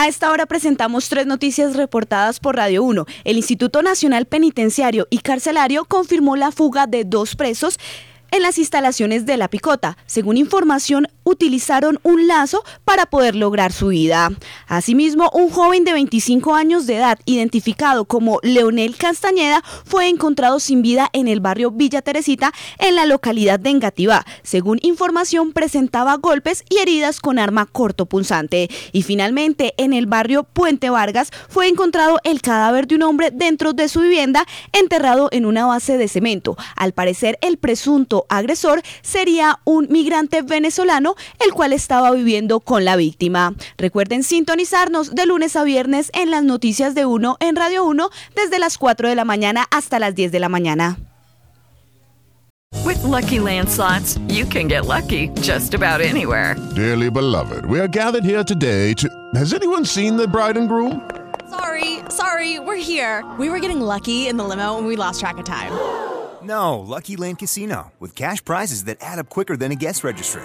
A esta hora presentamos tres noticias reportadas por Radio 1. El Instituto Nacional Penitenciario y Carcelario confirmó la fuga de dos presos en las instalaciones de La Picota. Según información, utilizaron un lazo para poder lograr su vida. Asimismo, un joven de 25 años de edad, identificado como Leonel Castañeda, fue encontrado sin vida en el barrio Villa Teresita, en la localidad de Engativá. Según información, presentaba golpes y heridas con arma cortopunzante. Y finalmente, en el barrio Puente Vargas, fue encontrado el cadáver de un hombre dentro de su vivienda, enterrado en una base de cemento. Al parecer, el presunto agresor sería un migrante venezolano el cual estaba viviendo con la víctima. Recuerden sintonizarnos de lunes a viernes en las noticias de Uno en Radio 1 desde las 4 de la mañana hasta las 10 de la mañana. With lucky landslots, you can get lucky just about anywhere. Dearly beloved, we are gathered here today to. Has anyone seen the bride and groom? Sorry, sorry, we're here. We were getting lucky in the limo and we lost track of time. No, Lucky Land Casino, with cash prizes that add up quicker than a guest registry